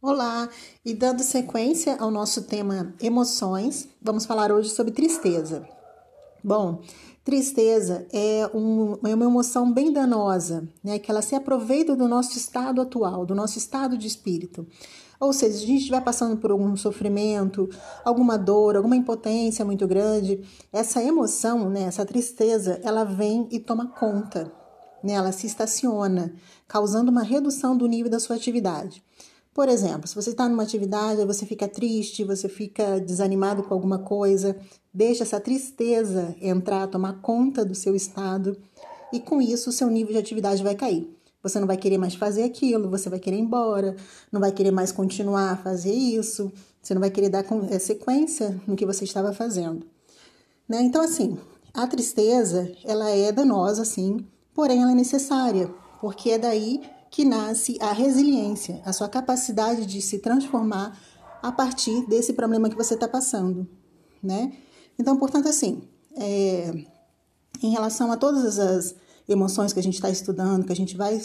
Olá, e dando sequência ao nosso tema emoções, vamos falar hoje sobre tristeza. Bom, tristeza é, um, é uma emoção bem danosa, né? Que ela se aproveita do nosso estado atual, do nosso estado de espírito. Ou seja, se a gente estiver passando por algum sofrimento, alguma dor, alguma impotência muito grande, essa emoção, né, essa tristeza, ela vem e toma conta, né? Ela se estaciona, causando uma redução do nível da sua atividade. Por exemplo, se você está numa atividade, você fica triste, você fica desanimado com alguma coisa, deixa essa tristeza entrar, tomar conta do seu estado, e com isso o seu nível de atividade vai cair. Você não vai querer mais fazer aquilo, você vai querer ir embora, não vai querer mais continuar a fazer isso, você não vai querer dar é, sequência no que você estava fazendo. Né? Então, assim, a tristeza, ela é danosa, sim, porém ela é necessária, porque é daí que nasce a resiliência, a sua capacidade de se transformar a partir desse problema que você está passando, né? Então, portanto, assim, é, em relação a todas as emoções que a gente está estudando, que a gente vai,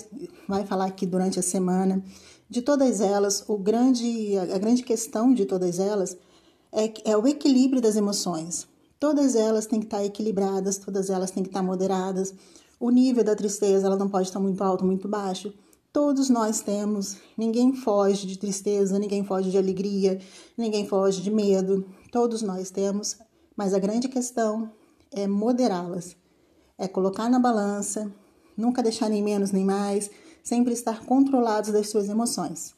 vai falar aqui durante a semana, de todas elas, o grande, a grande questão de todas elas é, é o equilíbrio das emoções. Todas elas têm que estar equilibradas, todas elas têm que estar moderadas. O nível da tristeza ela não pode estar muito alto, muito baixo. Todos nós temos, ninguém foge de tristeza, ninguém foge de alegria, ninguém foge de medo. Todos nós temos, mas a grande questão é moderá-las, é colocar na balança, nunca deixar nem menos nem mais, sempre estar controlados das suas emoções.